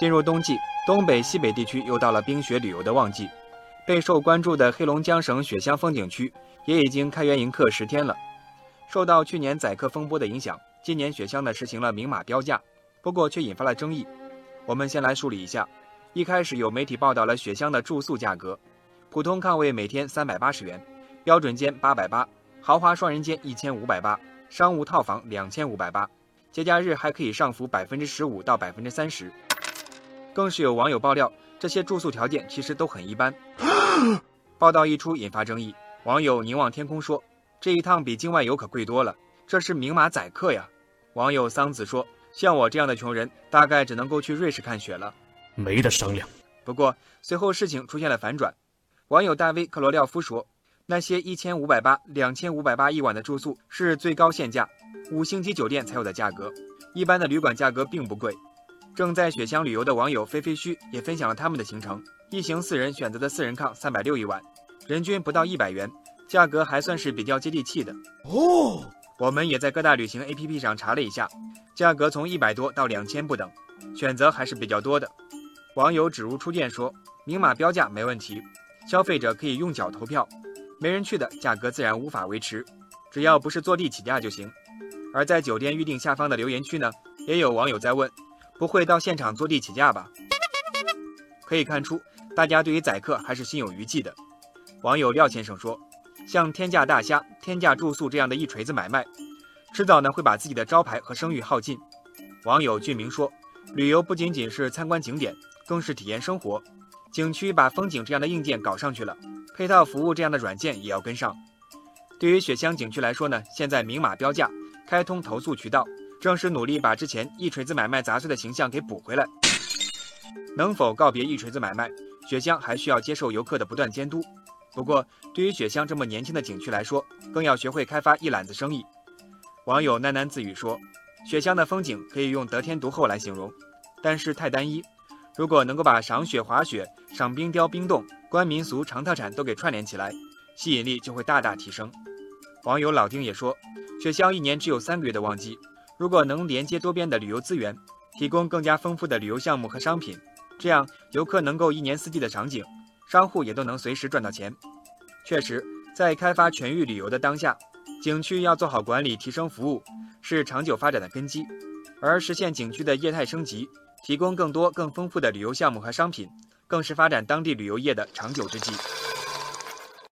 进入冬季，东北、西北地区又到了冰雪旅游的旺季。备受关注的黑龙江省雪乡风景区也已经开园迎客十天了。受到去年宰客风波的影响，今年雪乡呢实行了明码标价，不过却引发了争议。我们先来梳理一下。一开始有媒体报道了雪乡的住宿价格，普通炕位每天三百八十元，标准间八百八，豪华双人间一千五百八，商务套房两千五百八，节假日还可以上浮百分之十五到百分之三十。更是有网友爆料，这些住宿条件其实都很一般。报道一出引发争议，网友凝望天空说：“这一趟比境外游可贵多了，这是明码宰客呀。”网友桑子说：“像我这样的穷人，大概只能够去瑞士看雪了。”没得商量。不过随后事情出现了反转，网友大 V 克罗廖夫说，那些一千五百八、两千五百八一晚的住宿是最高限价，五星级酒店才有的价格，一般的旅馆价格并不贵。正在雪乡旅游的网友飞飞须也分享了他们的行程，一行四人选择的四人炕三百六一晚，人均不到一百元，价格还算是比较接地气的。哦，我们也在各大旅行 APP 上查了一下，价格从一百多到两千不等，选择还是比较多的。网友指如初见说：“明码标价没问题，消费者可以用脚投票，没人去的价格自然无法维持，只要不是坐地起价就行。”而在酒店预订下方的留言区呢，也有网友在问：“不会到现场坐地起价吧？”可以看出，大家对于宰客还是心有余悸的。网友廖先生说：“像天价大虾、天价住宿这样的一锤子买卖，迟早呢会把自己的招牌和声誉耗尽。”网友俊明说：“旅游不仅仅是参观景点。”更是体验生活，景区把风景这样的硬件搞上去了，配套服务这样的软件也要跟上。对于雪乡景区来说呢，现在明码标价，开通投诉渠道，正是努力把之前一锤子买卖砸碎的形象给补回来。能否告别一锤子买卖，雪乡还需要接受游客的不断监督。不过，对于雪乡这么年轻的景区来说，更要学会开发一揽子生意。网友喃喃自语说：“雪乡的风景可以用得天独厚来形容，但是太单一。”如果能够把赏雪、滑雪、赏冰雕、冰洞、观民俗、尝特产都给串联起来，吸引力就会大大提升。网友老丁也说，雪乡一年只有三个月的旺季，如果能连接多边的旅游资源，提供更加丰富的旅游项目和商品，这样游客能够一年四季的场景，商户也都能随时赚到钱。确实，在开发全域旅游的当下，景区要做好管理、提升服务，是长久发展的根基，而实现景区的业态升级。提供更多、更丰富的旅游项目和商品，更是发展当地旅游业的长久之计。